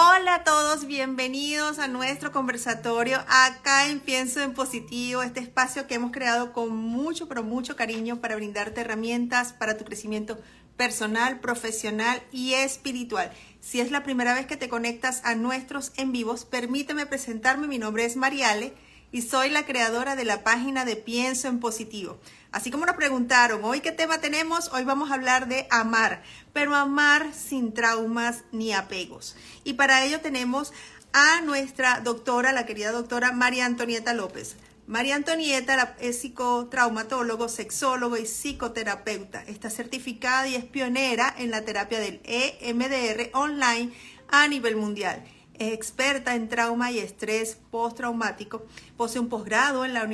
Hola a todos, bienvenidos a nuestro conversatorio acá en Pienso en Positivo, este espacio que hemos creado con mucho, pero mucho cariño para brindarte herramientas para tu crecimiento personal, profesional y espiritual. Si es la primera vez que te conectas a nuestros en vivos, permíteme presentarme. Mi nombre es Mariale y soy la creadora de la página de Pienso en Positivo. Así como nos preguntaron, hoy qué tema tenemos, hoy vamos a hablar de amar, pero amar sin traumas ni apegos. Y para ello tenemos a nuestra doctora, la querida doctora María Antonieta López. María Antonieta es psicotraumatólogo, sexólogo y psicoterapeuta. Está certificada y es pionera en la terapia del EMDR online a nivel mundial. Es experta en trauma y estrés postraumático. Posee un posgrado en la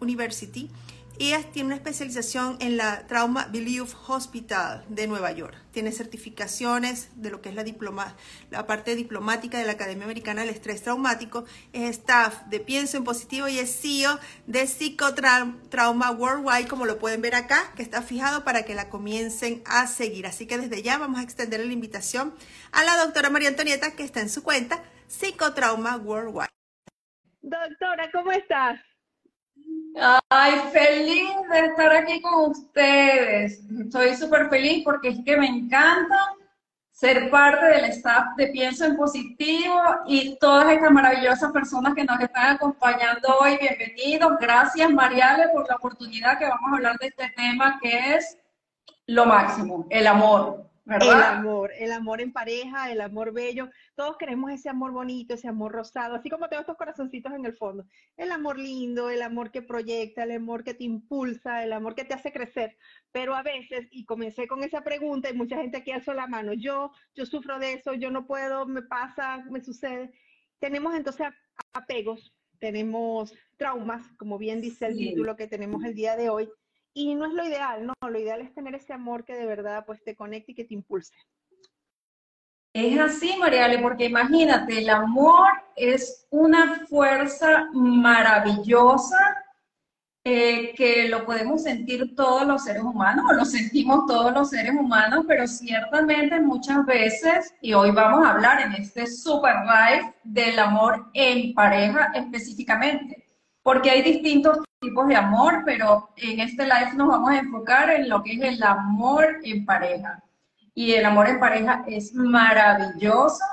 University ella tiene una especialización en la Trauma Belief Hospital de Nueva York. Tiene certificaciones de lo que es la, diploma, la parte diplomática de la Academia Americana del Estrés Traumático. Es staff de Pienso en Positivo y es CEO de Psicotrauma Worldwide, como lo pueden ver acá, que está fijado para que la comiencen a seguir. Así que desde ya vamos a extender la invitación a la doctora María Antonieta, que está en su cuenta, Psicotrauma Worldwide. Doctora, ¿cómo estás? Ay, feliz de estar aquí con ustedes. Estoy súper feliz porque es que me encanta ser parte del staff de Pienso en Positivo y todas estas maravillosas personas que nos están acompañando hoy. Bienvenidos. Gracias, Mariale, por la oportunidad que vamos a hablar de este tema que es lo máximo, el amor. El amor, el amor en pareja, el amor bello. Todos queremos ese amor bonito, ese amor rosado, así como tengo estos corazoncitos en el fondo. El amor lindo, el amor que proyecta, el amor que te impulsa, el amor que te hace crecer. Pero a veces, y comencé con esa pregunta, y mucha gente aquí alzó la mano, yo, yo sufro de eso, yo no puedo, me pasa, me sucede. Tenemos entonces apegos, tenemos traumas, como bien dice el título que tenemos el día de hoy y no es lo ideal, no, lo ideal es tener ese amor que de verdad pues te conecte y que te impulse. Es así, Mariale, porque imagínate, el amor es una fuerza maravillosa eh, que lo podemos sentir todos los seres humanos, o lo sentimos todos los seres humanos, pero ciertamente muchas veces, y hoy vamos a hablar en este super live del amor en pareja específicamente, porque hay distintos tipos de amor, pero en este live nos vamos a enfocar en lo que es el amor en pareja. Y el amor en pareja es maravilloso,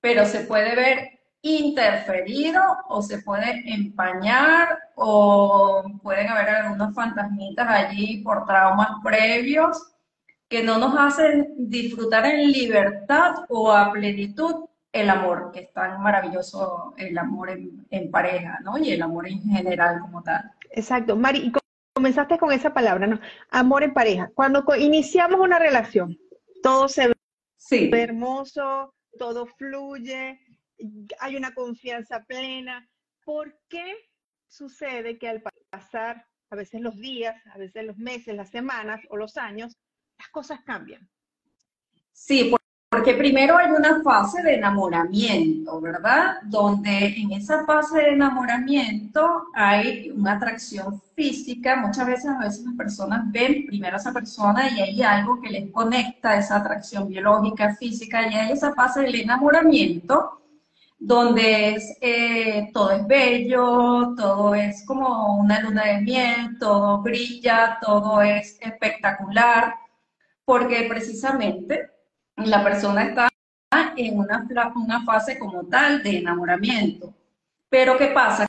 pero se puede ver interferido o se puede empañar o pueden haber algunos fantasmitas allí por traumas previos que no nos hacen disfrutar en libertad o a plenitud el amor, que es tan maravilloso el amor en, pareja, ¿no? Y el amor en general como tal. Exacto. Mari, y comenzaste con esa palabra, ¿no? Amor en pareja. Cuando iniciamos una relación, todo se ve hermoso, todo fluye, hay una confianza plena. ¿Por qué sucede que al pasar a veces los días, a veces los meses, las semanas o los años, las cosas cambian? Sí, porque primero hay una fase de enamoramiento, ¿verdad? Donde en esa fase de enamoramiento hay una atracción física. Muchas veces a veces las personas ven primero a esa persona y hay algo que les conecta esa atracción biológica, física, y hay esa fase del enamoramiento donde eh, todo es bello, todo es como una luna de miel, todo brilla, todo es espectacular, porque precisamente la persona está en una, una fase como tal de enamoramiento. Pero ¿qué pasa?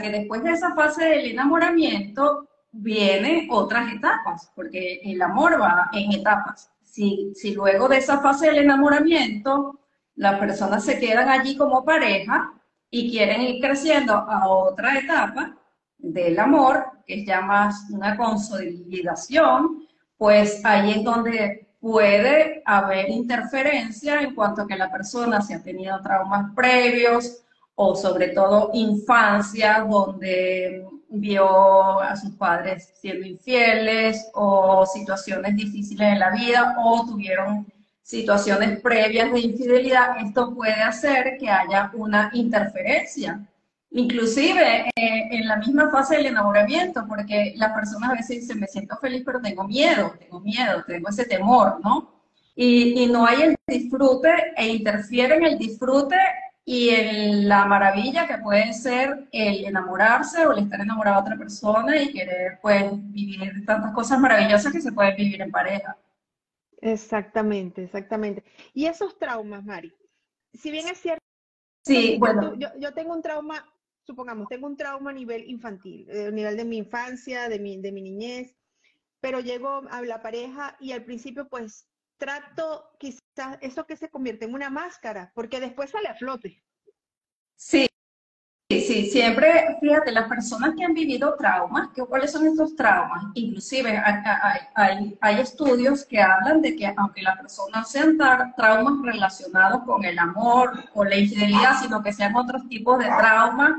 Que después de esa fase del enamoramiento vienen otras etapas, porque el amor va en etapas. Si, si luego de esa fase del enamoramiento las personas se quedan allí como pareja y quieren ir creciendo a otra etapa del amor, que es ya más una consolidación, pues ahí es donde puede haber interferencia en cuanto a que la persona se ha tenido traumas previos o sobre todo infancia donde vio a sus padres siendo infieles o situaciones difíciles en la vida o tuvieron situaciones previas de infidelidad, esto puede hacer que haya una interferencia inclusive eh, en la misma fase del enamoramiento, porque las personas a veces dicen, me siento feliz, pero tengo miedo, tengo miedo, tengo ese temor, ¿no? y, no hay el disfrute e interfiere en el disfrute y en la maravilla que puede ser el enamorarse o el estar enamorado de otra persona y querer pues vivir tantas cosas maravillosas que se pueden vivir en pareja. Exactamente, exactamente. Y esos traumas, Mari, si bien es cierto, sí, bueno. yo, yo tengo un trauma, supongamos, tengo un trauma a nivel infantil, a nivel de mi infancia, de mi, de mi niñez, pero llego a la pareja y al principio pues trato quizás eso que se convierte en una máscara, porque después sale a flote. Sí, sí, siempre, fíjate, las personas que han vivido traumas, ¿cuáles son estos traumas? Inclusive hay, hay, estudios que hablan de que aunque las personas sean traumas relacionados con el amor o la infidelidad, sino que sean otros tipos de traumas,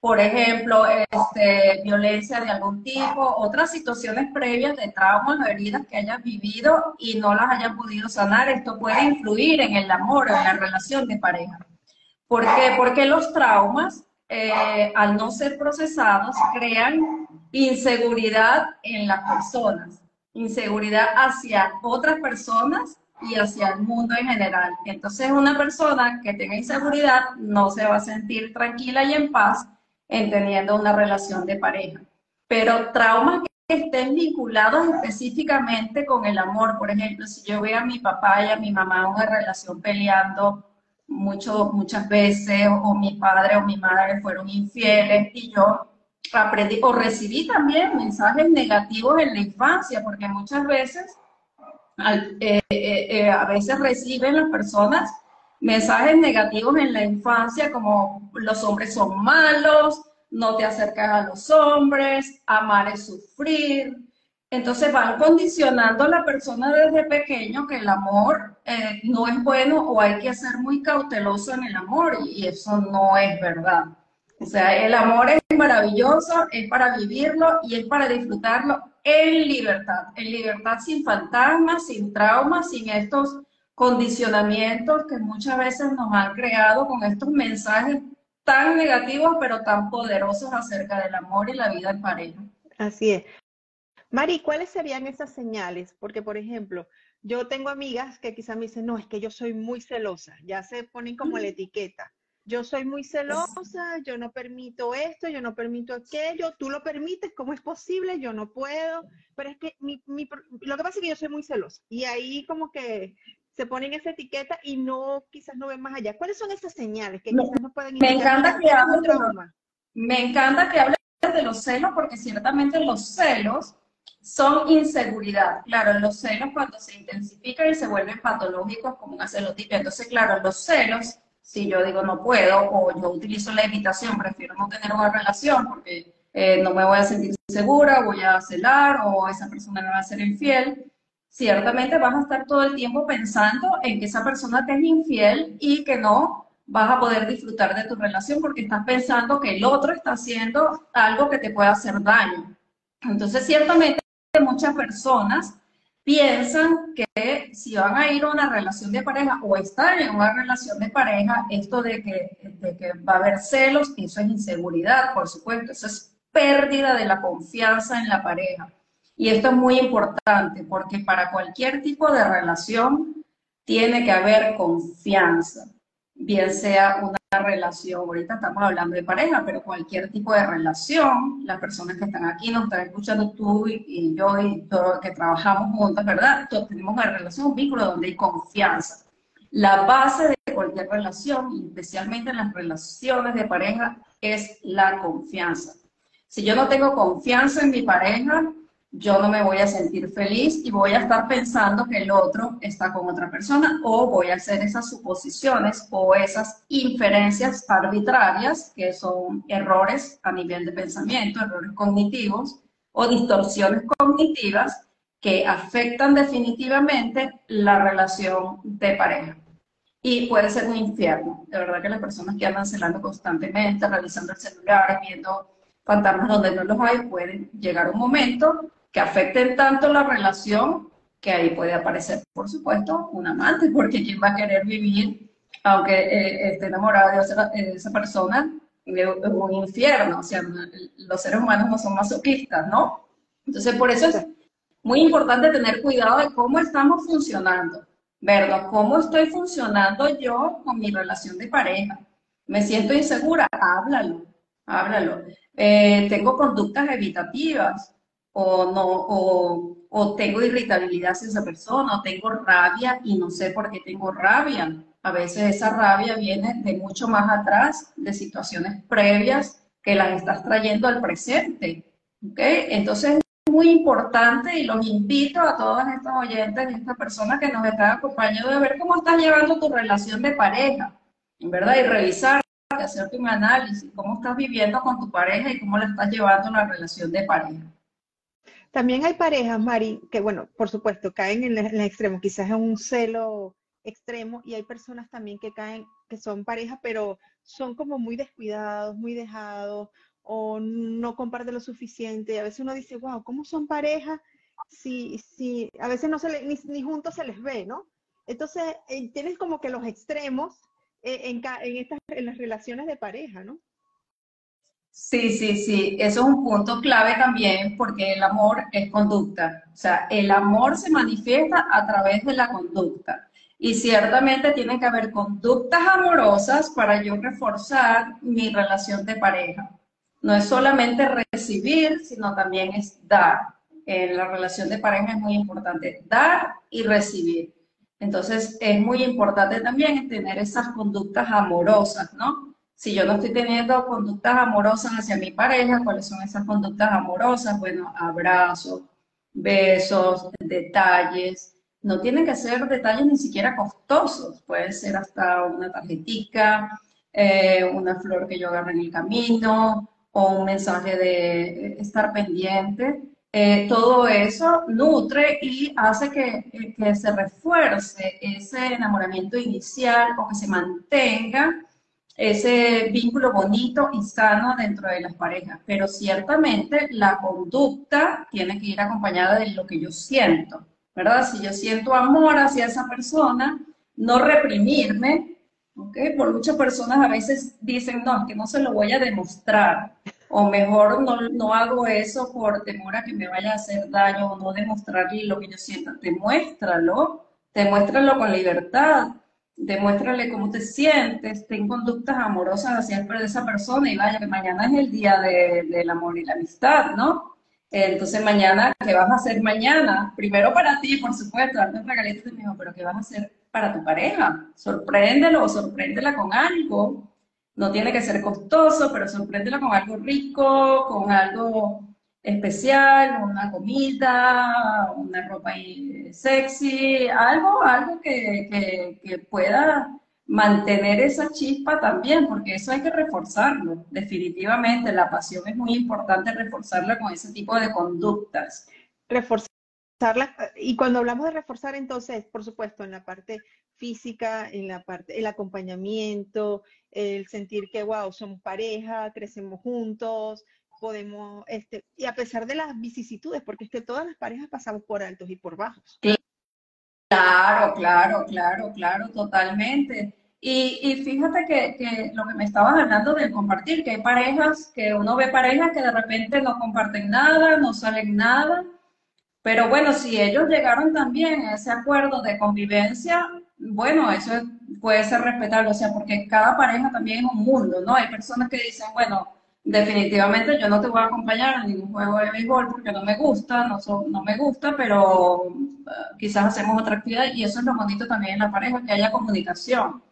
por ejemplo, este, violencia de algún tipo, otras situaciones previas de traumas o heridas que hayan vivido y no las hayan podido sanar, esto puede influir en el amor o en la relación de pareja. ¿Por qué? Porque los traumas, eh, al no ser procesados, crean inseguridad en las personas, inseguridad hacia otras personas y hacia el mundo en general. Entonces, una persona que tenga inseguridad no se va a sentir tranquila y en paz en teniendo una relación de pareja. Pero traumas que estén vinculados específicamente con el amor, por ejemplo, si yo veo a mi papá y a mi mamá en una relación peleando mucho, muchas veces, o, mi padre o mi madre fueron infieles y yo aprendí o recibí también mensajes negativos en la infancia, porque muchas veces, eh, eh, eh, a veces reciben las personas mensajes negativos en la infancia como los hombres son malos, no te acercas a los hombres, amar es sufrir. Entonces van condicionando a la persona desde pequeño que el amor eh, no es bueno o hay que ser muy cauteloso en el amor y eso no es verdad. O sea, el amor es maravilloso, es para vivirlo y es para disfrutarlo en libertad, en libertad sin fantasmas, sin traumas, sin estos condicionamientos que muchas veces nos han creado con estos mensajes tan negativos pero tan poderosos acerca del amor y la vida en pareja. Así es. Mari, ¿cuáles serían esas señales? Porque, por ejemplo, yo tengo amigas que quizás me dicen, no, es que yo soy muy celosa, ya se ponen como la etiqueta. Yo soy muy celosa, yo no permito esto, yo no permito aquello, tú lo permites, ¿cómo es posible? Yo no puedo, pero es que mi, lo que pasa es que yo soy muy celosa y ahí como que se ponen esa etiqueta y no, quizás no ven más allá. ¿Cuáles son esas señales que quizás no pueden Me encanta que hables de me encanta que hables de los celos porque ciertamente los celos son inseguridad. Claro, los celos cuando se intensifican y se vuelven patológicos como una celotipia. Entonces, claro, los celos, si yo digo no puedo o yo utilizo la evitación, prefiero no tener una relación porque eh, no me voy a sentir segura, voy a celar o esa persona me va a ser infiel ciertamente vas a estar todo el tiempo pensando en que esa persona te es infiel y que no vas a poder disfrutar de tu relación porque estás pensando que el otro está haciendo algo que te puede hacer daño. Entonces, ciertamente muchas personas piensan que si van a ir a una relación de pareja o están en una relación de pareja, esto de que, de que va a haber celos, eso es inseguridad, por supuesto, eso es pérdida de la confianza en la pareja. Y esto es muy importante porque para cualquier tipo de relación tiene que haber confianza, bien sea una relación, ahorita estamos hablando de pareja, pero cualquier tipo de relación, las personas que están aquí nos están escuchando tú y, yo y todos que trabajamos juntos, ¿verdad? Todos tenemos una relación, un vínculo donde hay confianza. La base de cualquier relación, especialmente en las relaciones de pareja, es la confianza. Si yo no tengo confianza en mi pareja, yo no me voy a sentir feliz y voy a estar pensando que el otro está con otra persona o voy a hacer esas suposiciones o esas inferencias arbitrarias que son errores a nivel de pensamiento, errores cognitivos o distorsiones cognitivas que afectan definitivamente la relación de pareja. Y puede ser un infierno. De verdad que las personas que andan celando constantemente, revisando el celular, viendo fantasmas donde no los hay, pueden llegar un momento que afecten tanto la relación que ahí puede aparecer, por supuesto, un amante, porque ¿quién va a querer vivir, aunque eh, esté enamorado de esa, persona, en un infierno? O sea, los seres humanos no son masoquistas, ¿no? Entonces, por eso es muy importante tener cuidado de cómo estamos funcionando. verlo, cómo estoy funcionando yo con mi relación de pareja. Me siento insegura, háblalo, háblalo. Eh, tengo conductas evitativas o no, o, o tengo irritabilidad hacia esa persona, o tengo rabia y no sé por qué tengo rabia. A veces esa rabia viene de mucho más atrás, de situaciones previas que las estás trayendo al presente. ¿okay? Entonces es muy importante y los invito a todos estos oyentes y estas personas que nos están acompañando a ver cómo estás llevando tu relación de pareja, ¿verdad? Y revisar, hacerte un análisis, cómo estás viviendo con tu pareja y cómo la estás llevando la relación de pareja. También hay parejas, Mari, que bueno, por supuesto, caen en el, extremo, quizás en un celo extremo, y hay personas también que caen, que son parejas, pero son como muy descuidados, muy dejados, o no comparten lo suficiente. Y a veces uno dice, wow, ¿cómo son parejas? Si, si a veces no se ni, ni, juntos se les ve, ¿no? Entonces, eh, tienes como que los extremos eh, en, estas, en las relaciones de pareja, ¿no? Sí, sí, sí, eso es un punto clave también porque el amor es conducta. O sea, el amor se manifiesta a través de la conducta. Y ciertamente tiene que haber conductas amorosas para yo reforzar mi relación de pareja. No es solamente recibir, sino también es dar. En la relación de pareja es muy importante dar y recibir. Entonces es muy importante también tener esas conductas amorosas, ¿no? Si yo no estoy teniendo conductas amorosas hacia mi pareja, ¿cuáles son esas conductas amorosas? Bueno, abrazos, besos, detalles. No tienen que ser detalles ni siquiera costosos, puede ser hasta una tarjetita, eh, una flor que yo agarre en el camino o un mensaje de estar pendiente. Eh, todo eso nutre y hace que, que se refuerce ese enamoramiento inicial o que se mantenga ese vínculo bonito y sano dentro de las parejas. Pero ciertamente la conducta tiene que ir acompañada de lo que yo siento, ¿verdad? Si yo siento amor hacia esa persona, no reprimirme, ¿ok? Por muchas personas a veces dicen, no, que no se lo voy a demostrar, o mejor no, no hago eso por temor a que me vaya a hacer daño o no demostrarle lo que yo siento. Demuéstralo, demuéstralo con libertad demuéstrale cómo te sientes, ten conductas amorosas hacia esa persona y vaya que mañana es el día del amor y la amistad, ¿no? Entonces mañana, ¿qué vas a hacer mañana? Primero para ti, por supuesto, darte un regalito de hijo, pero ¿qué vas a hacer para tu pareja? Sorpréndelo o sorpréndela con algo. No tiene que ser costoso, pero sorpréndela con algo rico, con algo especial, una comida, una ropa sexy, algo, algo que, que, pueda mantener esa chispa también, porque eso hay que reforzarlo, definitivamente. La pasión es muy importante reforzarla con ese tipo de conductas. Reforzarla, y cuando hablamos de reforzar, entonces, por supuesto, en la parte física, en la parte, el acompañamiento, el sentir que, wow, somos pareja, crecemos juntos, podemos, este, y a pesar de las vicisitudes, porque es que todas las parejas pasamos por altos y por bajos. Claro, claro, claro, claro, totalmente. Y, y fíjate que, que, lo que me estabas hablando del compartir, que hay parejas, que uno ve parejas que de repente no comparten nada, no salen nada, pero bueno, si ellos llegaron también a ese acuerdo de convivencia, bueno, eso puede ser respetable, o sea, porque cada pareja también es un mundo, ¿no? Hay personas que dicen, bueno, definitivamente yo no te voy a acompañar a ningún juego de béisbol porque no me gusta, no, no me gusta, pero uh, quizás hacemos otra actividad y eso es lo bonito también en la pareja, que haya comunicación.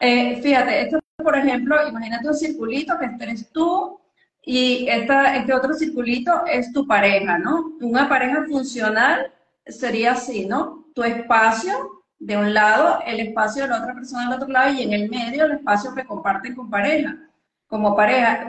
Eh, fíjate, esto por ejemplo, imagínate un circulito que eres tú y esta, este otro circulito es tu pareja, ¿no? Una pareja funcional sería así, ¿no? Tu espacio de un lado, el espacio de la otra persona del otro lado y en el medio el espacio que comparten con pareja como pareja.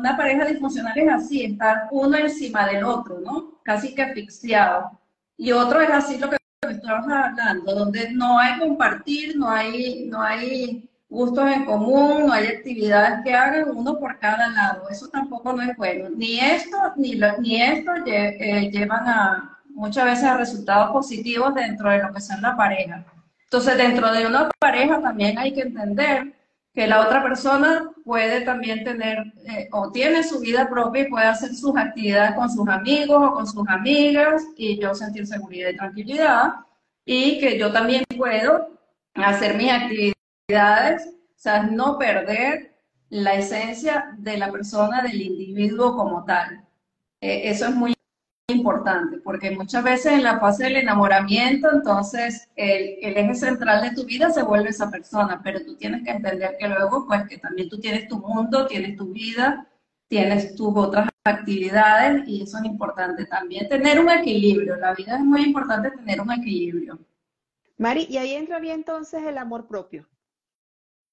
Una pareja disfuncional es así, estar uno encima del otro, ¿no? Casi que asfixiado. Y otro es así lo que estamos hablando, donde no hay compartir, no hay, no hay gustos en común, no hay actividades que hagan uno por cada lado. Eso tampoco no es bueno. Ni esto, ni, ni esto eh, llevan a muchas veces a resultados positivos dentro de lo que son la pareja. Entonces, dentro de una pareja también hay que entender que la otra persona puede también tener eh, o tiene su vida propia y puede hacer sus actividades con sus amigos o con sus amigas y yo sentir seguridad y tranquilidad. y que yo también puedo hacer mis actividades, o sea, no perder la esencia de la persona, del individuo como tal. Eh, eso es muy importante, porque muchas veces en la fase del enamoramiento, entonces el, el, eje central de tu vida se vuelve esa persona, pero tú tienes que entender que luego, pues que también tú tienes tu mundo, tienes tu vida, tienes tus otras actividades y eso es importante también, tener un equilibrio, la vida es muy importante tener un equilibrio. Mari, y ahí entraría entonces el amor propio.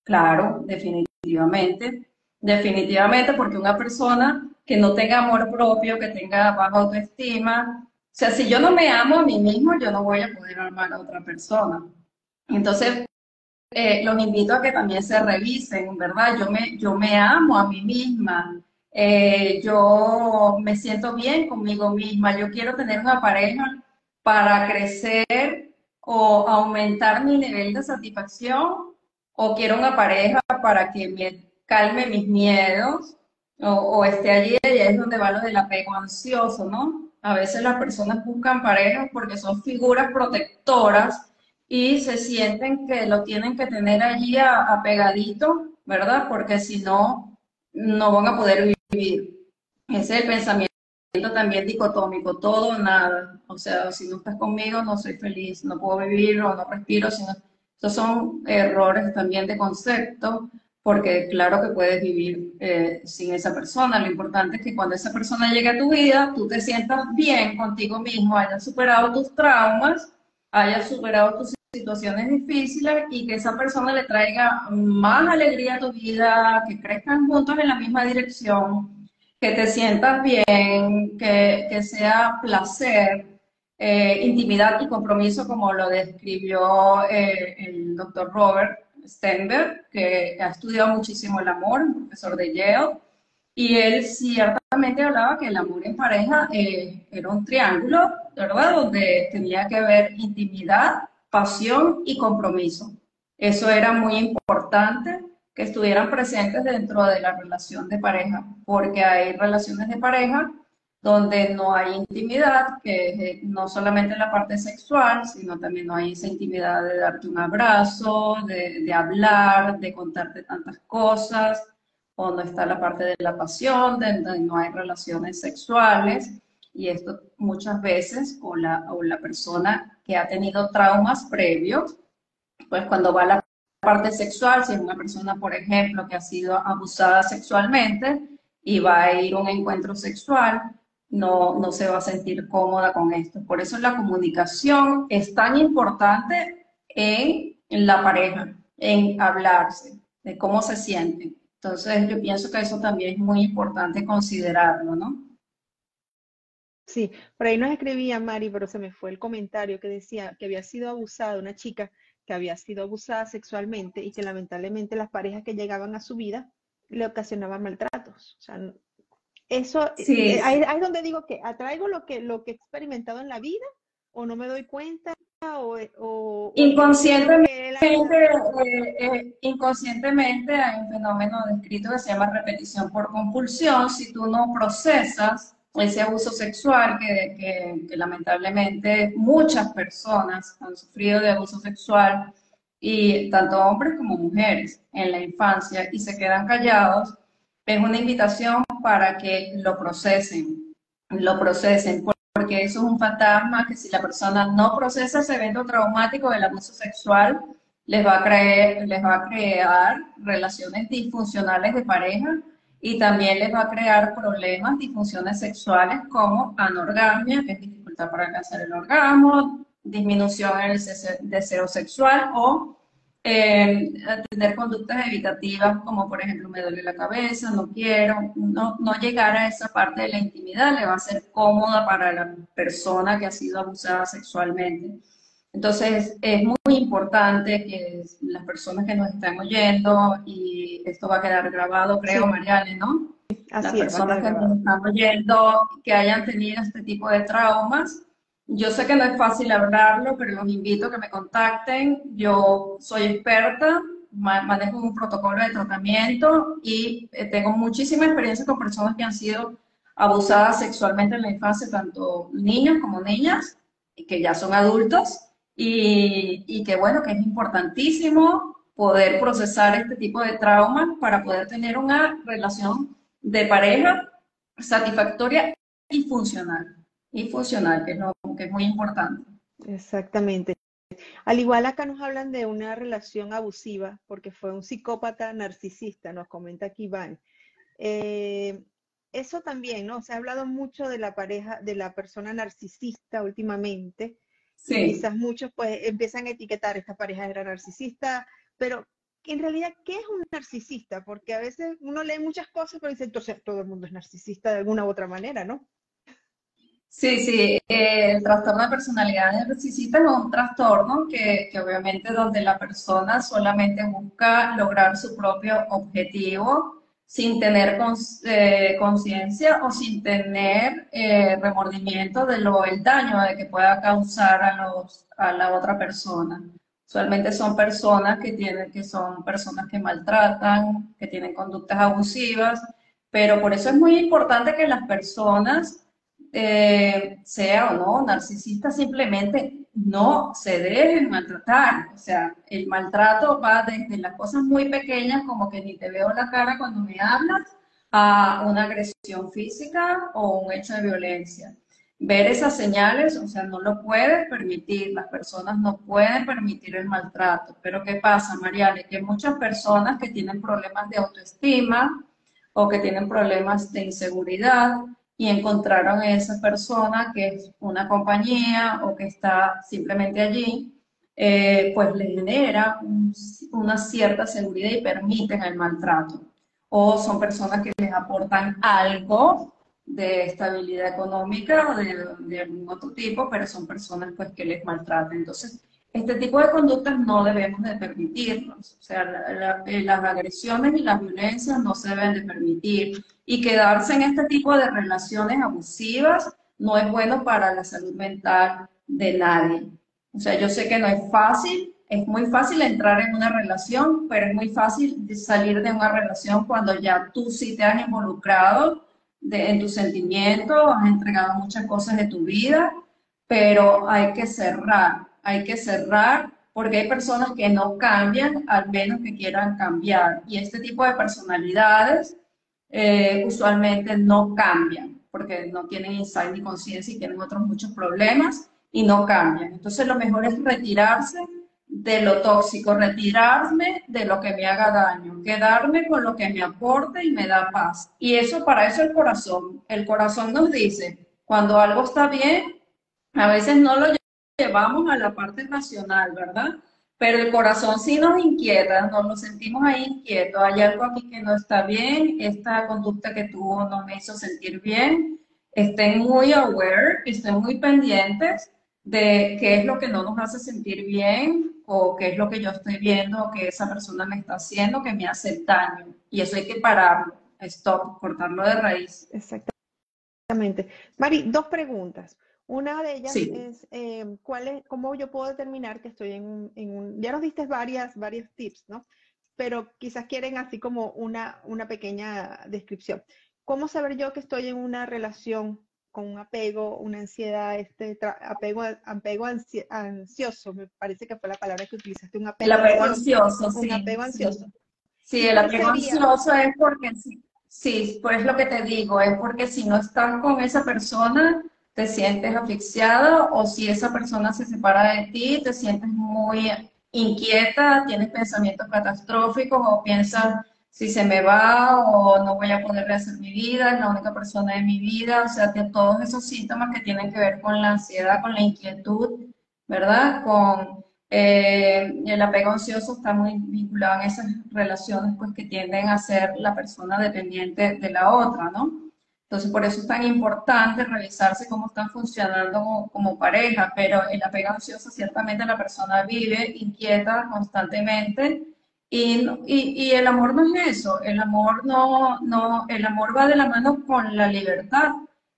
Claro, definitivamente, definitivamente, porque una persona que no tenga amor propio, que tenga baja autoestima. O sea, si yo no me amo a mí mismo, yo no voy a poder amar a otra persona. Entonces, eh, los invito a que también se revisen, ¿verdad? Yo me, yo me amo a mí misma, eh, yo me siento bien conmigo misma, yo quiero tener una pareja para crecer o aumentar mi nivel de satisfacción, o quiero una pareja para que me calme mis miedos, o, esté allí, y es donde va lo del apego ansioso, ¿no? A veces las personas buscan parejas porque son figuras protectoras y se sienten que lo tienen que tener allí apegadito, ¿verdad? Porque si no, no van a poder vivir. Ese es el pensamiento también dicotómico, todo o nada. O sea, si no estás conmigo, no soy feliz, no puedo vivir o no respiro. Sino... Estos son errores también de concepto porque claro que puedes vivir eh, sin esa persona. Lo importante es que cuando esa persona llegue a tu vida, tú te sientas bien contigo mismo, hayas superado tus traumas, hayas superado tus situaciones difíciles y que esa persona le traiga más alegría a tu vida, que crezcan juntos en la misma dirección, que te sientas bien, que, que sea placer, eh, intimidad y compromiso como lo describió eh, el doctor Robert Stenberg, que ha estudiado muchísimo el amor, un profesor de Yale, y él ciertamente hablaba que el amor en pareja eh, era un triángulo, ¿verdad? Donde tenía que haber intimidad, pasión y compromiso. Eso era muy importante que estuvieran presentes dentro de la relación de pareja, porque hay relaciones de pareja donde no hay intimidad, que eh, no solamente la parte sexual, sino también no hay esa intimidad de darte un abrazo, de, hablar, de contarte tantas cosas, o está la parte de la pasión, donde no hay relaciones sexuales, y esto muchas veces, o la, o la persona que ha tenido traumas previos, pues cuando va a la parte sexual, si es una persona, por ejemplo, que ha sido abusada sexualmente y va a ir a un encuentro sexual, no, no se va a sentir cómoda con esto. Por eso la comunicación es tan importante en, la pareja, en hablarse, de cómo se sienten. Entonces yo pienso que eso también es muy importante considerarlo, ¿no? Sí, por ahí nos escribía Mari, pero se me fue el comentario que decía que había sido abusada una chica que había sido abusada sexualmente y que lamentablemente las parejas que llegaban a su vida le ocasionaban maltratos. O sea, eso, sí. Eh, ahí, es donde digo que atraigo lo que, lo que he experimentado en la vida o no me doy cuenta o, o inconscientemente, eh, eh, inconscientemente hay un fenómeno descrito que se llama repetición por compulsión. Si tú no procesas ese abuso sexual que, que, que lamentablemente muchas personas han sufrido de abuso sexual y tanto hombres como mujeres en la infancia y se quedan callados, es una invitación para que lo procesen, lo procesen, porque eso es un fantasma que si la persona no procesa ese evento traumático del abuso sexual, les va a, creer, les va a crear relaciones disfuncionales de pareja y también les va a crear problemas, disfunciones sexuales como anorgasmia, que es dificultad para alcanzar el orgasmo, disminución en el deseo sexual o eh, tener conductas evitativas como por ejemplo me duele la cabeza, no quiero, no, no llegar a esa parte de la intimidad le va a ser cómoda para la persona que ha sido abusada sexualmente. Entonces es muy importante que las personas que nos están oyendo, y esto va a quedar grabado creo, Mariale, ¿no? las personas que nos están oyendo, que hayan tenido este tipo de traumas, yo sé que no es fácil hablarlo, pero los invito a que me contacten. Yo soy experta, manejo un protocolo de tratamiento y eh, tengo muchísima experiencia con personas que han sido abusadas sexualmente en la infancia, tanto niños como niñas, que ya son adultos, y, y que bueno, que es importantísimo poder procesar este tipo de traumas para poder tener una relación de pareja satisfactoria y funcional. Y funcional, que es, que es muy importante. Exactamente. Al igual acá nos hablan de una relación abusiva, porque fue un psicópata narcisista, nos comenta aquí Iván. Eh, eso también, ¿no? Se ha hablado mucho de la pareja, de la persona narcisista últimamente. Sí. quizás muchos pues empiezan a etiquetar, esta pareja era narcisista, pero en realidad, ¿qué es un narcisista? Porque a veces uno lee muchas cosas, pero dice, entonces todo el mundo es narcisista de alguna u otra manera, ¿no? Sí, sí, eh, el trastorno de personalidad narcisista es un trastorno que, que, obviamente donde la persona solamente busca lograr su propio objetivo sin tener eh, conciencia o sin tener eh, remordimiento de lo el daño de que pueda causar a, los, a la otra persona. Usualmente son personas que, tienen, que son personas que maltratan, que tienen conductas abusivas, pero por eso es muy importante que las personas, eh, sea o no narcisistas, simplemente no se dejen maltratar. O sea, el maltrato va desde las cosas muy pequeñas, como que ni te veo la cara cuando me hablas, a una agresión física o un hecho de violencia ver esas señales, o sea, no lo puedes permitir, las personas no pueden permitir el maltrato. Pero ¿qué pasa, Mariale? Que muchas personas que tienen problemas de autoestima o que tienen problemas de inseguridad y encontraron a esa persona que es una compañía o que está simplemente allí, eh, pues le genera una cierta seguridad y permiten el maltrato. O son personas que les aportan algo de estabilidad económica o de, algún otro tipo, pero son personas pues que les maltratan. Entonces, este tipo de conductas no debemos de permitirnos. O sea, eh, las agresiones y las violencias no se deben de permitir. Y quedarse en este tipo de relaciones abusivas no es bueno para la salud mental de nadie. O sea, yo sé que no es fácil, es muy fácil entrar en una relación, pero es muy fácil salir de una relación cuando ya tú sí te has involucrado en tus sentimientos, has entregado muchas cosas de tu vida, pero hay que cerrar, hay que cerrar porque hay personas que no cambian, al menos que quieran cambiar. Y este tipo de personalidades eh, usualmente no cambian, porque no tienen insight ni conciencia y tienen otros muchos problemas y no cambian. Entonces lo mejor es retirarse de lo tóxico, retirarme de lo que me haga daño, quedarme con lo que me aporte y me da paz. Y eso para eso el corazón. El corazón nos dice, cuando algo está bien, a veces no lo llevamos a la parte racional, ¿verdad? Pero el corazón sí nos inquieta, nos lo sentimos ahí inquieto. Hay algo aquí que no está bien, esta conducta que tuvo no me hizo sentir bien. Estén muy aware, estén muy pendientes de qué es lo que no nos hace sentir bien, o qué es lo que yo estoy viendo que esa persona me está haciendo que me hace daño. Y eso hay que pararlo, stop, cortarlo de raíz. Exactamente. Mari, dos preguntas. Una de ellas es, eh, ¿cuál es, ¿cómo yo puedo determinar que estoy en un, en un, ya nos diste varias, varios tips, ¿no? Pero quizás quieren así como una, una pequeña descripción. ¿Cómo saber yo que estoy en una relación con un apego, una ansiedad, este apego, apego ansioso, me parece que fue la palabra que utilizaste, un apego, el apego ansioso, sí. Un apego ansioso. Sí, el apego ansioso es porque, sí, pues lo que te digo, es porque si no estás con esa persona, te sientes asfixiada o si esa persona se separa de ti, te sientes muy inquieta, tienes pensamientos catastróficos o piensas si se me va o no voy a poder rehacer mi vida, es la única persona de mi vida, o sea, que todos esos síntomas que tienen que ver con la ansiedad, con la inquietud, ¿verdad? Con eh, el apego ansioso está muy vinculado en esas relaciones pues que tienden a ser la persona dependiente de la otra, ¿no? Entonces, por eso es tan importante revisarse cómo están funcionando como, pareja, pero el apego ansioso ciertamente la persona vive inquieta constantemente, y, y, el amor no es eso, el amor no, no, el amor va de la mano con la libertad.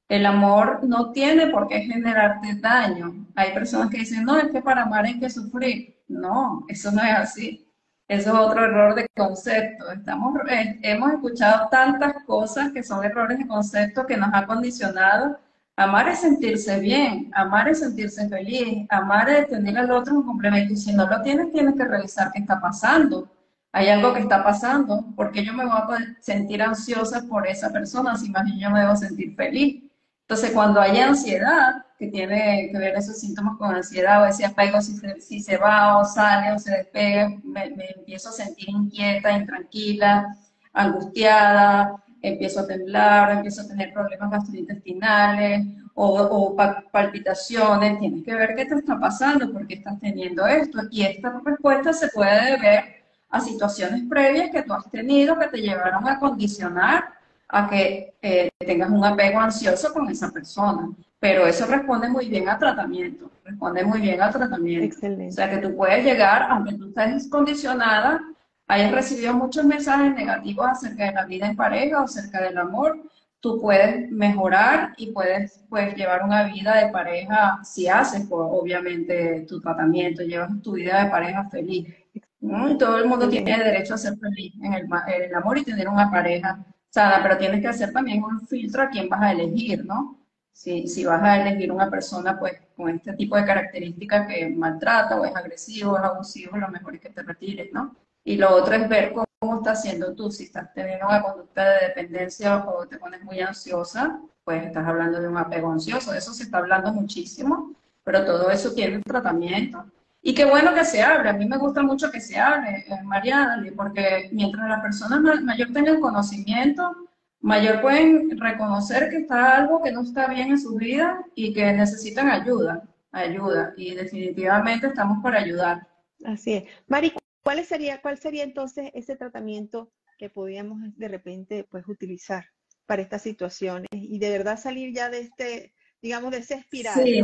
El amor no tiene por qué generarte daño. Hay personas que dicen, no, es que para amar hay que sufrir. No, eso no es así. Eso es otro error de concepto. Eh, hemos escuchado tantas cosas que son errores de concepto que nos ha condicionado Amar es sentirse bien, amar es sentirse feliz, amar es tener al otro un complemento. Y si no lo tienes, tienes que revisar qué está pasando. Hay algo que está pasando, porque yo me voy a sentir ansiosa por esa persona, si más yo me debo sentir feliz. Entonces, cuando hay ansiedad, que tiene que ver esos síntomas con ansiedad o ese apego, si se, si se va o sale o se despega, me, me empiezo a sentir inquieta, intranquila, angustiada, empiezo a temblar, empiezo a tener problemas gastrointestinales o, palpitaciones, tienes que ver qué te está pasando, por qué estás teniendo esto. Y esta respuesta se puede deber a situaciones previas que tú has tenido que te llevaron a condicionar a que eh, tengas un apego ansioso con esa persona. Pero eso responde muy bien al tratamiento, responde muy bien al tratamiento. Excelente. O sea que tú puedes llegar, aunque tú estés condicionada hayas recibido muchos mensajes negativos acerca de la vida en pareja o acerca del amor, tú puedes mejorar y puedes, puedes llevar una vida de pareja si haces, pues, obviamente, tu tratamiento, llevas tu vida de pareja feliz. Y todo el mundo tiene derecho a ser feliz en el, en el amor y tener una pareja sana, pero tienes que hacer también un filtro a quién vas a elegir, ¿no? Si, si vas a elegir una persona pues con este tipo de características que maltrata o es agresivo o es abusivo, lo mejor es que te retires, ¿no? Y lo otro es ver cómo, estás haciendo tú. Si estás teniendo una conducta de dependencia o te pones muy ansiosa, pues estás hablando de un apego ansioso. Eso se está hablando muchísimo, pero todo eso tiene un tratamiento. Y qué bueno que se hable. A mí me gusta mucho que se hable, eh, Mariana, porque mientras las personas mayor tengan conocimiento, mayor pueden reconocer que está algo que no está bien en su vida y que necesitan ayuda, ayuda. Y definitivamente estamos para ayudar. Así es. Mari, ¿Cuál sería, ¿Cuál sería entonces ese tratamiento que podríamos de repente pues utilizar para estas situaciones y de verdad salir ya de este, digamos, de ese espiral? Sí,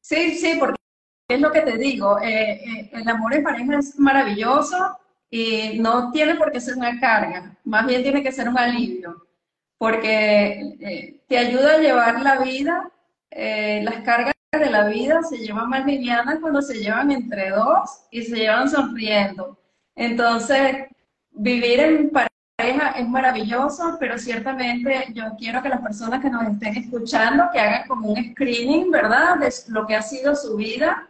sí, sí porque es lo que te digo, eh, eh, el amor en pareja es maravilloso y no tiene por qué ser una carga, más bien tiene que ser un alivio, porque eh, te ayuda a llevar la vida, las cargas de la vida se llevan más livianas cuando se llevan entre dos y se llevan sonriendo. Entonces, vivir en pareja es maravilloso, pero ciertamente yo quiero que las personas que nos estén escuchando, que hagan como un screening, ¿verdad?, de lo que ha sido su vida.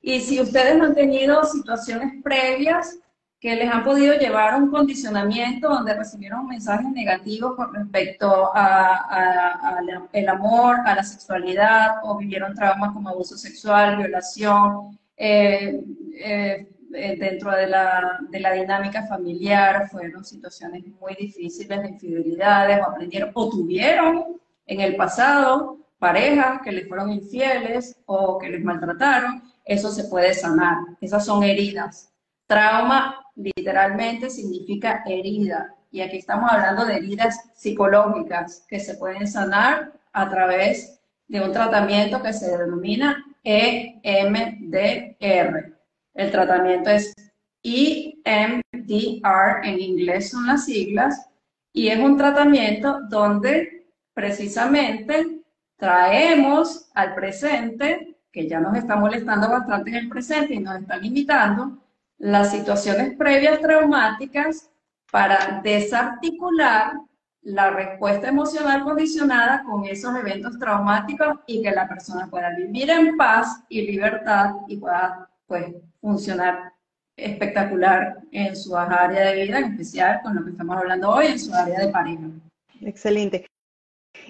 Y si ustedes no han tenido situaciones previas que les han podido llevar a un condicionamiento donde recibieron mensajes negativos con respecto al amor, a la sexualidad, o vivieron traumas como abuso sexual, violación, eh, eh, eh, dentro de la, de la, dinámica familiar, fueron situaciones muy difíciles de infidelidades, o aprendieron, o tuvieron en el pasado parejas que les fueron infieles o que les maltrataron, eso se puede sanar. Esas son heridas. Trauma literalmente significa herida. Y aquí estamos hablando de heridas psicológicas que se pueden sanar a través de un tratamiento que se denomina EMDR. El tratamiento es EMDR, en inglés son las siglas, y es un tratamiento donde precisamente traemos al presente, que ya nos está molestando bastante en el presente y nos está limitando, las situaciones previas traumáticas para desarticular la respuesta emocional condicionada con esos eventos traumáticos y que la persona pueda vivir en paz y libertad y pueda pues, funcionar espectacular en su área de vida, en especial con lo que estamos hablando hoy, en su área de pareja. Excelente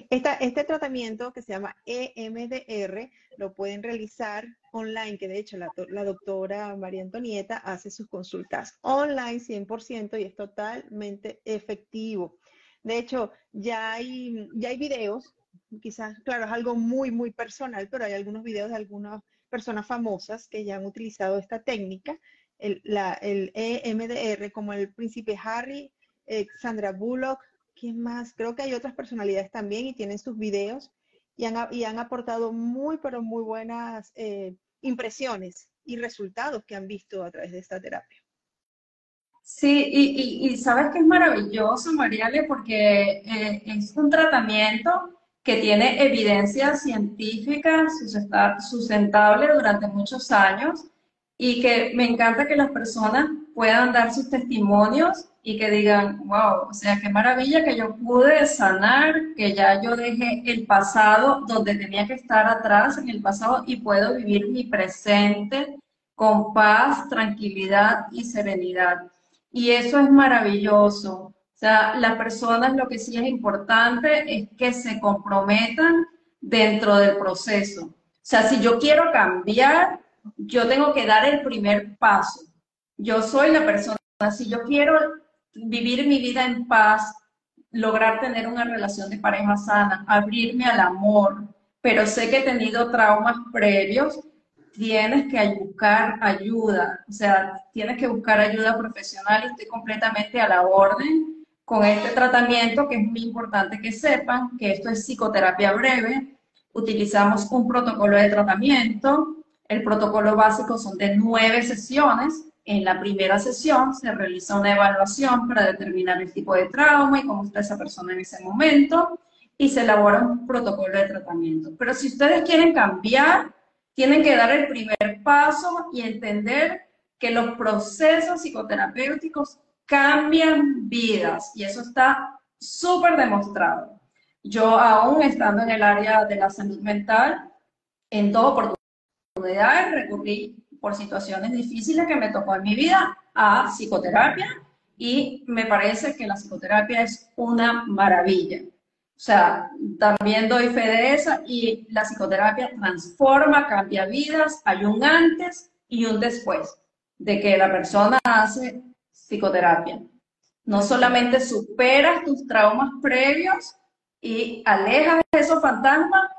este tratamiento que se llama EMDR lo pueden realizar online, que de hecho la, doctora María Antonieta hace sus consultas online 100% y es totalmente efectivo. De hecho, ya hay, ya hay videos, quizás, claro, es algo muy, muy personal, pero hay algunos videos de algunas personas famosas que ya han utilizado esta técnica, el, el EMDR, como el príncipe Harry, eh, Sandra Bullock, ¿Quién más? Creo que hay otras personalidades también y tienen sus videos y han, y han aportado muy, pero muy buenas eh, impresiones y resultados que han visto a través de esta terapia. Sí, y, sabes que es maravilloso, Mariale, porque eh, es un tratamiento que tiene evidencia científica sustentable durante muchos años y que me encanta que las personas puedan dar sus testimonios y que digan, wow, o sea, qué maravilla que yo pude sanar, que ya yo dejé el pasado donde tenía que estar atrás en el pasado y puedo vivir mi presente con paz, tranquilidad y serenidad. Y eso es maravilloso. O sea, las personas lo que sí es importante es que se comprometan dentro del proceso. O sea, si yo quiero cambiar, yo tengo que dar el primer paso. Yo soy la persona, si yo quiero vivir mi vida en paz, lograr tener una relación de pareja sana, abrirme al amor, pero sé que he tenido traumas previos, tienes que buscar ayuda, o sea, tienes que buscar ayuda profesional estoy completamente a la orden con este tratamiento que es muy importante que sepan que esto es psicoterapia breve, utilizamos un protocolo de tratamiento, el protocolo básico son de nueve sesiones, en la primera sesión se realiza una evaluación para determinar el tipo de trauma y cómo está esa persona en ese momento y se elabora un protocolo de tratamiento. Pero si ustedes quieren cambiar, tienen que dar el primer paso y entender que los procesos psicoterapéuticos cambian vidas y eso está súper demostrado. Yo aún estando en el área de la salud mental, en dos oportunidades recurrí por situaciones difíciles que me tocó en mi vida a psicoterapia y me parece que la psicoterapia es una maravilla. O sea, también doy fe de esa y la psicoterapia transforma, cambia vidas, hay un antes y un después de que la persona hace psicoterapia. No solamente superas tus traumas previos y alejas esos fantasmas,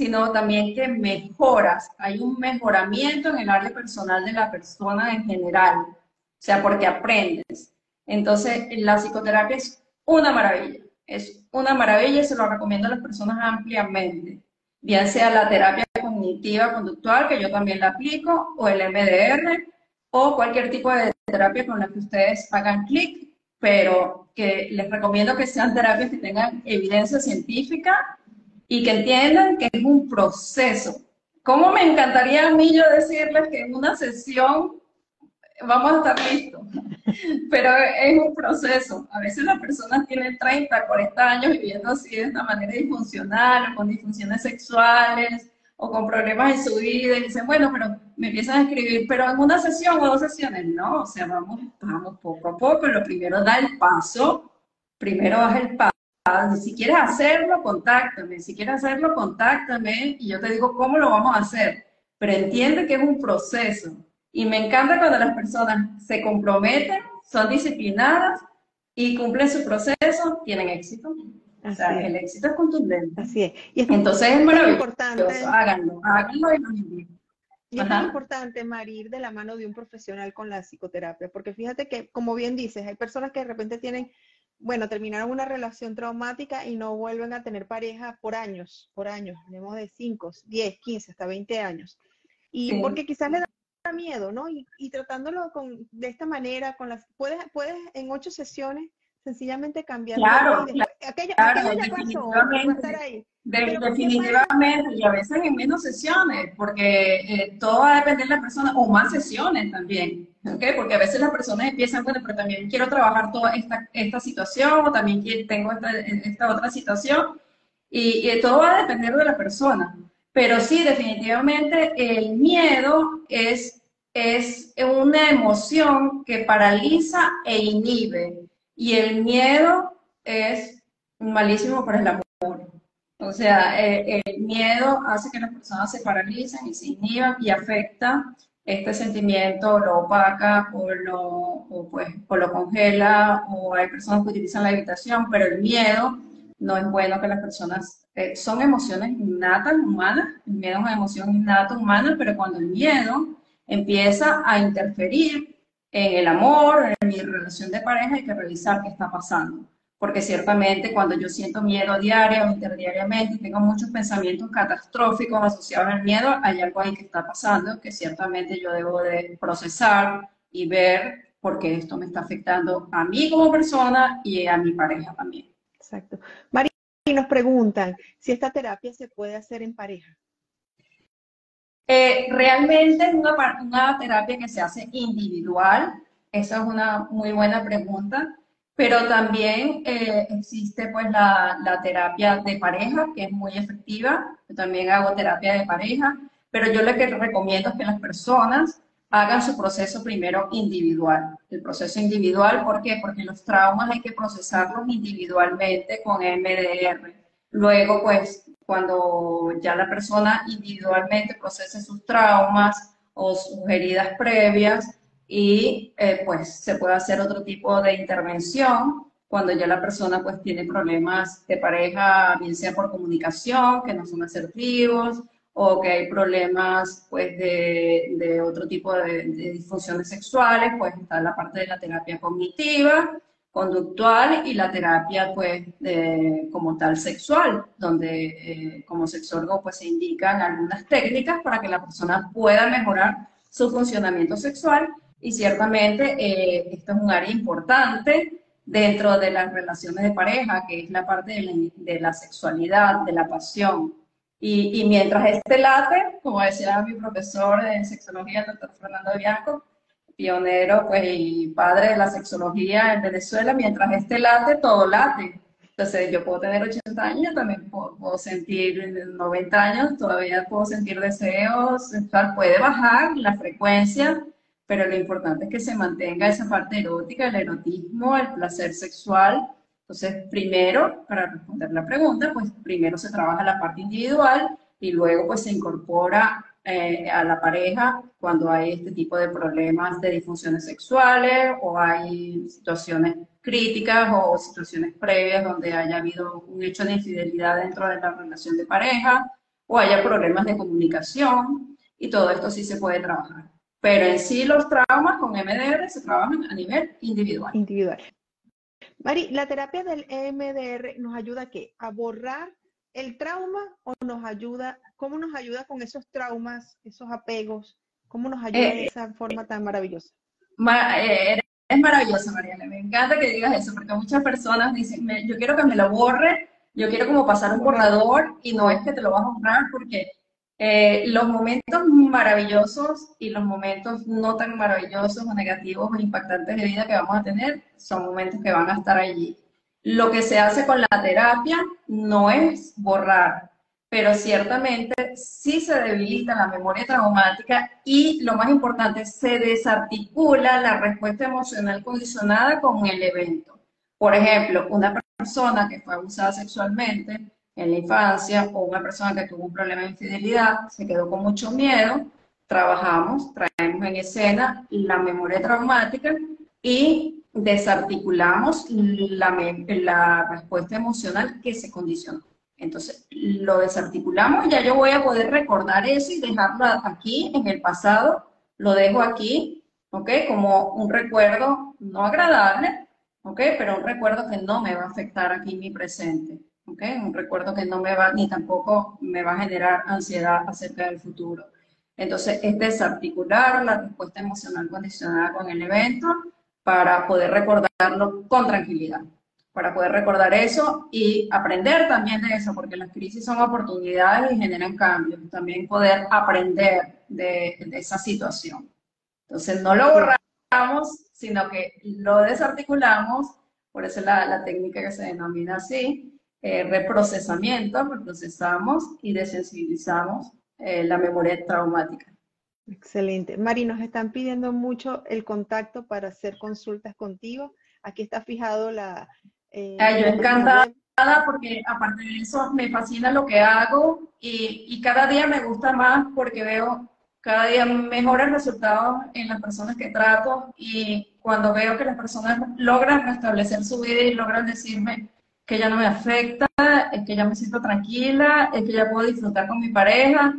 sino también que mejoras, hay un mejoramiento en el área personal de la persona en general, o sea, porque aprendes. Entonces, la psicoterapia es una maravilla, es una maravilla y se lo recomiendo a las personas ampliamente, bien sea la terapia cognitiva conductual, que yo también la aplico, o el MDR, o cualquier tipo de terapia con la que ustedes hagan clic, pero que les recomiendo que sean terapias que tengan evidencia científica y que entiendan que es un proceso. ¿Cómo me encantaría a mí yo decirles que en una sesión vamos a estar listos? Pero es un proceso. A veces las personas tienen 30, 40 años viviendo así de esta manera disfuncional con disfunciones sexuales o con problemas en su vida y dicen, bueno, pero me empiezan a escribir, pero en una sesión o dos sesiones, no, o sea, vamos, vamos poco a poco. Lo primero da el paso, primero das el paso si quieres hacerlo, contáctame. Si quieres hacerlo, contáctame y yo te digo cómo lo vamos a hacer. Pero entiende que es un proceso. Y me encanta cuando las personas se comprometen, son disciplinadas y cumplen su proceso, tienen éxito. o sea, el éxito es contundente. Así es. Y Entonces es maravilloso. Importante. Háganlo, háganlo y lo invito. Y es muy importante, Mari, ir de la mano de un profesional con la psicoterapia, porque fíjate que, como bien dices, hay personas que de repente tienen bueno, terminaron una relación traumática y no vuelven a tener pareja por años, por años, tenemos de 5, 10, 15, hasta 20 años. Y porque quizás le da miedo, ¿no? Y, tratándolo con, de esta manera, con las, puedes, puedes en ocho sesiones sencillamente cambiar. Claro, aquello, claro, ya pasó, estar ahí. definitivamente, y a veces en menos sesiones, porque eh, todo va a depender de la persona, o más sesiones también. ¿okay? Porque a veces las personas empiezan, bueno, pero también quiero trabajar toda esta, esta situación o también tengo esta, esta otra situación y, todo va a depender de la persona. Pero sí, definitivamente el miedo es, es una emoción que paraliza e inhibe y el miedo es malísimo para el amor. O sea, eh, el miedo hace que las personas se paralicen y se inhiban y afecta este sentimiento lo opaca o lo, o pues, o lo congela, o hay personas que utilizan la evitación, pero el miedo no es bueno que las personas, eh, son emociones innatas humanas, el miedo es una emoción innata humana, pero cuando el miedo empieza a interferir en el amor, en mi relación de pareja, hay que revisar qué está pasando porque ciertamente cuando yo siento miedo diario o interdiariamente, tengo muchos pensamientos catastróficos asociados al miedo, hay algo ahí que está pasando que ciertamente yo debo de procesar y ver por qué esto me está afectando a mí como persona y a mi pareja también. Exacto. María, nos preguntan si esta terapia se puede hacer en pareja. Eh, realmente es una, una terapia que se hace individual. Esa es una muy buena pregunta pero también eh, existe pues la, la, terapia de pareja, que es muy efectiva. Yo también hago terapia de pareja, pero yo lo que recomiendo es que las personas hagan su proceso primero individual. El proceso individual, ¿por qué? Porque los traumas hay que procesarlos individualmente con MDR. Luego, pues, cuando ya la persona individualmente procese sus traumas o sus heridas previas y eh, pues se puede hacer otro tipo de intervención cuando ya la persona pues tiene problemas de pareja, bien sea por comunicación, que no son asertivos, o que hay problemas pues de, de otro tipo de, de, disfunciones sexuales, pues está la parte de la terapia cognitiva, conductual y la terapia pues de, como tal sexual, donde eh, como sexólogo pues se indican algunas técnicas para que la persona pueda mejorar su funcionamiento sexual. Y ciertamente eh, esto es un área importante dentro de las relaciones de pareja, que es la parte de la, de la sexualidad, de la pasión, y, mientras este late, como decía mi profesor de sexología, el doctor Fernando Bianco, pionero pues, y padre de la sexología en Venezuela, mientras este late, todo late. Entonces yo puedo tener 80 años, también puedo, sentir 90 años, todavía puedo sentir deseos, puede bajar la frecuencia, pero lo importante es que se mantenga esa parte erótica, el erotismo, el placer sexual, entonces, primero, para responder la pregunta, pues primero se trabaja la parte individual y luego pues se incorpora eh, a la pareja cuando hay este tipo de problemas de disfunciones sexuales o hay situaciones críticas o situaciones previas donde haya habido un hecho de infidelidad dentro de la relación de pareja o haya problemas de comunicación y todo esto sí se puede trabajar. Pero en sí los traumas con MDR se trabajan a nivel individual. Individual. Mari, ¿la terapia del EMDR nos ayuda a qué? ¿A borrar el trauma o nos ayuda, cómo nos ayuda con esos traumas, esos apegos? ¿Cómo nos ayuda de eh, esa forma tan maravillosa? Eh, es maravillosa, Mariana. Me encanta que digas eso, porque muchas personas dicen, yo quiero que me lo borre, yo quiero como pasar un borrador y no es que te lo vas a borrar porque eh, los momentos maravillosos y los momentos no tan maravillosos o negativos o impactantes de vida que vamos a tener son momentos que van a estar allí. Lo que se hace con la terapia no es borrar, pero ciertamente sí se debilita la memoria traumática y lo más importante, se desarticula la respuesta emocional condicionada con el evento. Por ejemplo, una persona que fue abusada sexualmente en la infancia o una persona que tuvo un problema de infidelidad, se quedó con mucho miedo, trabajamos, traemos en escena la memoria traumática y desarticulamos la, respuesta emocional que se condicionó. Entonces, lo desarticulamos ya yo voy a poder recordar eso y dejarlo aquí en el pasado, lo dejo aquí, ¿ok? Como un recuerdo no agradable, ¿ok? Pero un recuerdo que no me va a afectar aquí en mi presente. Un recuerdo que no me va, ni tampoco me va a generar ansiedad acerca del futuro. Entonces, es desarticular la respuesta emocional condicionada con el evento para poder recordarlo con tranquilidad, para poder recordar eso y aprender también de eso, porque las crisis son oportunidades y generan cambios. También poder aprender de, esa situación. Entonces, no lo borramos, sino que lo desarticulamos, por eso la, la técnica que se denomina así, eh, reprocesamiento, reprocesamos y desensibilizamos eh, la memoria traumática. Excelente. Mari, nos están pidiendo mucho el contacto para hacer consultas contigo. Aquí está fijado la... Eh, yo encantada porque aparte de eso me fascina lo que hago y, y, cada día me gusta más porque veo cada día mejores resultados en las personas que trato y cuando veo que las personas logran restablecer su vida y logran decirme, que ya no me afecta, es que ya me siento tranquila, es que ya puedo disfrutar con mi pareja.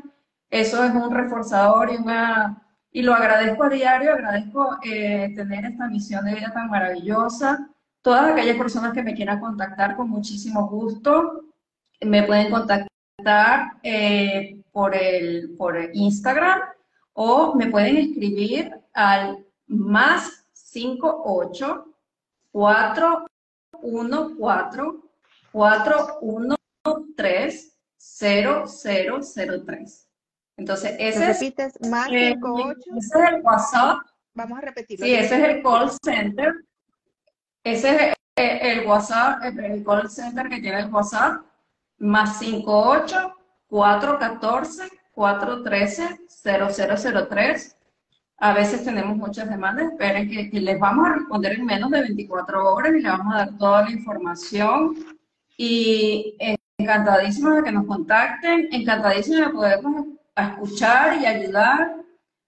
Eso es un reforzador y una... Y lo agradezco a diario, agradezco eh, tener esta misión de vida tan maravillosa. Todas aquellas personas que me quieran contactar con muchísimo gusto, me pueden contactar eh, por, el, por Instagram o me pueden escribir al más 58 4 1 4 4 1 3 0 0 0 3. Entonces, ese repites? Más 5 8. Ese es el WhatsApp. Vamos a repetirlo. Sí, ese es el call center. Ese es el WhatsApp, el call center que tiene el WhatsApp, más 58 414 413 0003. A veces tenemos muchas demandas, esperen que, que, les vamos a responder en menos de 24 horas y les vamos a dar toda la información. Y encantadísimos de que nos contacten, encantadísimos de poder escuchar y ayudar.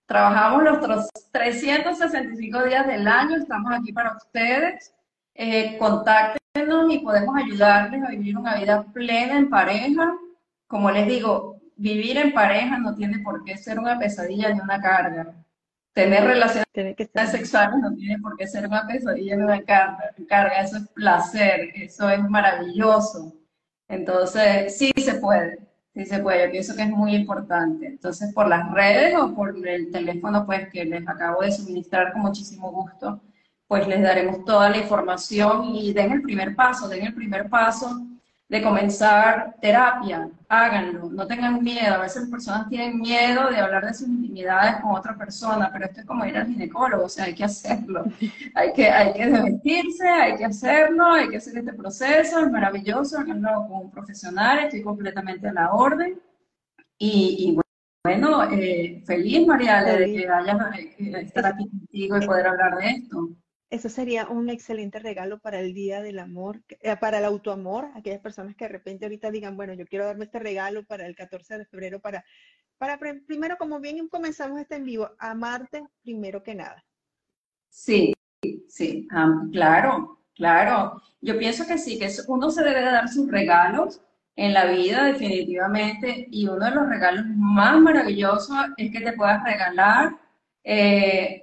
Trabajamos los 365 días del año, estamos aquí para ustedes. Eh, contáctenos y podemos ayudarles a vivir una vida plena en pareja. Como les digo, vivir en pareja no tiene por qué ser una pesadilla ni una carga. Tener relaciones sexuales no tiene por qué ser una pesadilla ni una carga. Eso es placer, eso es maravilloso. Entonces, sí se puede, sí se puede. Yo pienso que es muy importante. Entonces, por las redes o por el teléfono, pues, que les acabo de suministrar con muchísimo gusto, pues les daremos toda la información y den el primer paso, den el primer paso de comenzar terapia, háganlo, no tengan miedo. A veces personas tienen miedo de hablar de sus intimidades con otra persona, pero esto es como ir al ginecólogo, o sea, hay que hacerlo. Hay que, hay que desmentirse, hay que hacerlo, hay que hacer este proceso, es maravilloso, háganlo con un profesional, estoy completamente a la orden. Y, bueno, eh, feliz, María, de que hayas estar aquí contigo y poder hablar de esto. Eso sería un excelente regalo para el Día del Amor, eh, para el autoamor, aquellas personas que de repente ahorita digan, bueno, yo quiero darme este regalo para el 14 de febrero, para, para primero, como bien comenzamos este en vivo, amarte primero que nada. Sí, sí, claro, claro. Yo pienso que sí, que uno se debe dar sus regalos en la vida definitivamente y uno de los regalos más maravillosos es que te puedas regalar eh,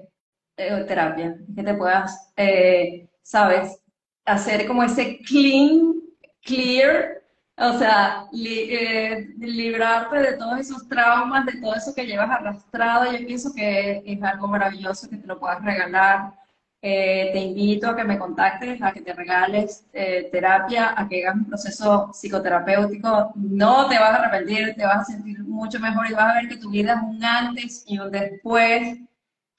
eh, terapia, que te puedas, eh, sabes, hacer como ese clean, clear, o sea, eh, librarte de todos esos traumas, de todo eso que llevas arrastrado. Yo pienso que es algo maravilloso que te lo puedas regalar. te invito a que me contactes, a que te regales terapia, a que hagas un proceso psicoterapéutico. No te vas a arrepentir, te vas a sentir mucho mejor y vas a ver que tu vida es un antes y un después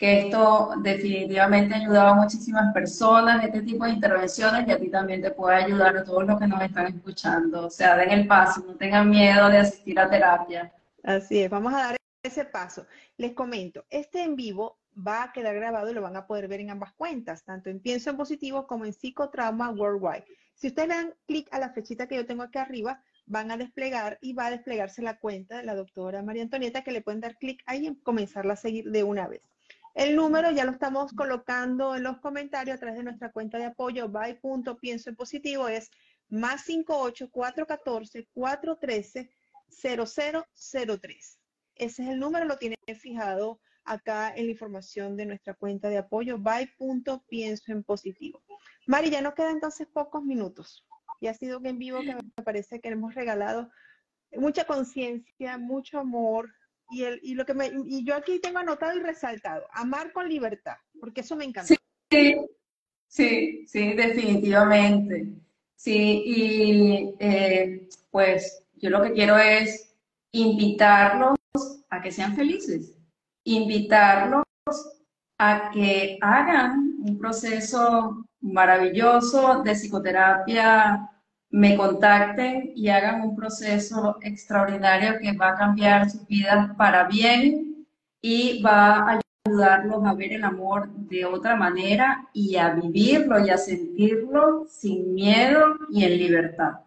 que esto definitivamente ha ayudado a muchísimas personas, este tipo de intervenciones, y a ti también te puede ayudar a todos los que nos están escuchando. O sea, den el paso, no tengan miedo de asistir a terapia. Así es, vamos a dar ese paso. Les comento, este en vivo va a quedar grabado y lo van a poder ver en ambas cuentas, tanto en Pienso en Positivo como en Psicotrauma Worldwide. Si ustedes le dan clic a la flechita que yo tengo aquí arriba, van a desplegar y va a desplegarse la cuenta de la doctora María Antonieta, que le pueden dar clic ahí y comenzarla a seguir de una vez. El número ya lo estamos colocando en los comentarios a través de nuestra cuenta de apoyo by.pienso en positivo es más 58 414 413 0003. Ese es el número, lo tiene fijado acá en la información de nuestra cuenta de apoyo by.pienso en positivo. Mari, ya nos quedan entonces pocos minutos. Y ha sido en vivo que me parece que hemos regalado mucha conciencia, mucho amor, y, el, y, lo que me, y yo aquí tengo anotado y resaltado, amar con libertad, porque eso me encanta. Sí, sí, sí, definitivamente. Sí, y eh, pues yo lo que quiero es invitarlos a que sean felices, invitarlos a que hagan un proceso maravilloso de psicoterapia me contacten y hagan un proceso extraordinario que va a cambiar sus vidas para bien y va a ayudarlos a ver el amor de otra manera y a vivirlo y a sentirlo sin miedo y en libertad.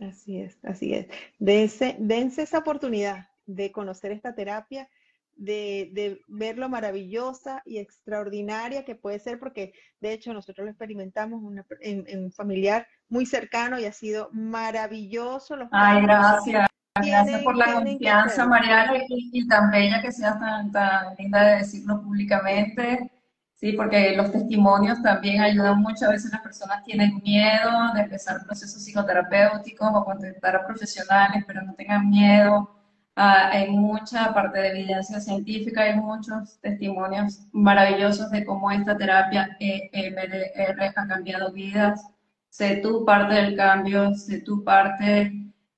Así es, así es. Dense, dense esa oportunidad de conocer esta terapia de, ver lo maravillosa y extraordinaria que puede ser, porque de hecho nosotros lo experimentamos en, un familiar muy cercano y ha sido maravilloso. Ay, gracias. Gracias por la confianza, Mariana, y, tan bella que seas tan, tan linda de decirlo públicamente. Sí, porque los testimonios también ayudan mucho. A veces las personas tienen miedo de empezar procesos psicoterapéuticos o contactar a profesionales, pero no tengan miedo Ah, hay mucha parte de evidencia científica, hay muchos testimonios maravillosos de cómo esta terapia EMDR ha cambiado vidas. Sé tú parte del cambio, sé tú parte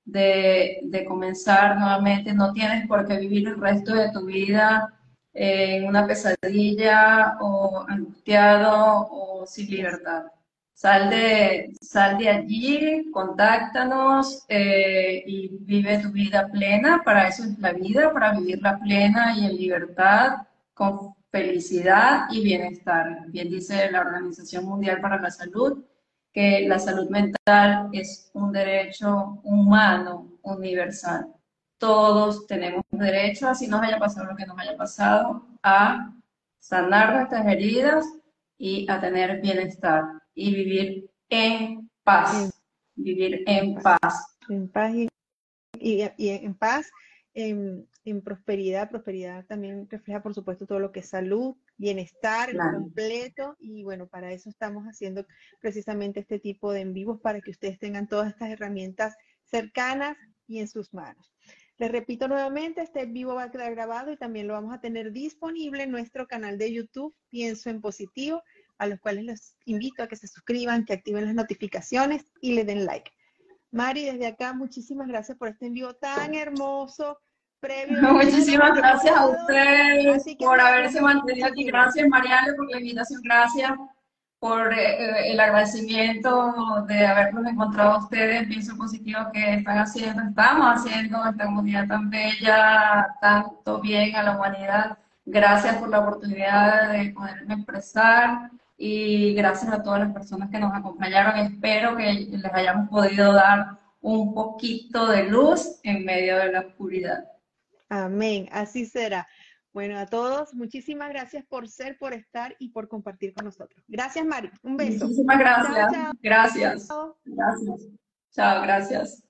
de, de comenzar nuevamente. No tienes por qué vivir el resto de tu vida en una pesadilla o angustiado o sin libertad. Sal de, sal de allí, contáctanos eh, y vive tu vida plena. Para eso es la vida, para vivirla plena y en libertad, con felicidad y bienestar. Bien dice la Organización Mundial para la Salud que la salud mental es un derecho humano universal. Todos tenemos derecho, así nos haya pasado lo que nos haya pasado, a sanar nuestras heridas y a tener bienestar y vivir en paz. Vivir en paz. En paz y, en paz, en, prosperidad. Prosperidad también refleja, por supuesto, todo lo que es salud, bienestar completo. Y bueno, para eso estamos haciendo precisamente este tipo de en vivos, para que ustedes tengan todas estas herramientas cercanas y en sus manos. Les repito nuevamente, este vivo va a quedar grabado y también lo vamos a tener disponible en nuestro canal de YouTube, Pienso en Positivo a los cuales los invito a que se suscriban, que activen las notificaciones y le den like. Mari, desde acá, muchísimas gracias por este envío tan hermoso. Previo muchísimas gracias a ustedes por haberse mantenido aquí. Gracias, Mariana, por la invitación. Gracias por eh, el agradecimiento de habernos encontrado a ustedes. Pienso positivo que están haciendo, estamos haciendo esta comunidad tan bella, tanto bien a la humanidad. Gracias por la oportunidad de poderme expresar y gracias a todas las personas que nos acompañaron. Espero que les hayamos podido dar un poquito de luz en medio de la oscuridad. Amén, así será. Bueno, a todos, muchísimas gracias por ser, por estar y por compartir con nosotros. Gracias, Mari. Un beso. Muchísimas gracias. Gracias. Gracias. Chao, gracias.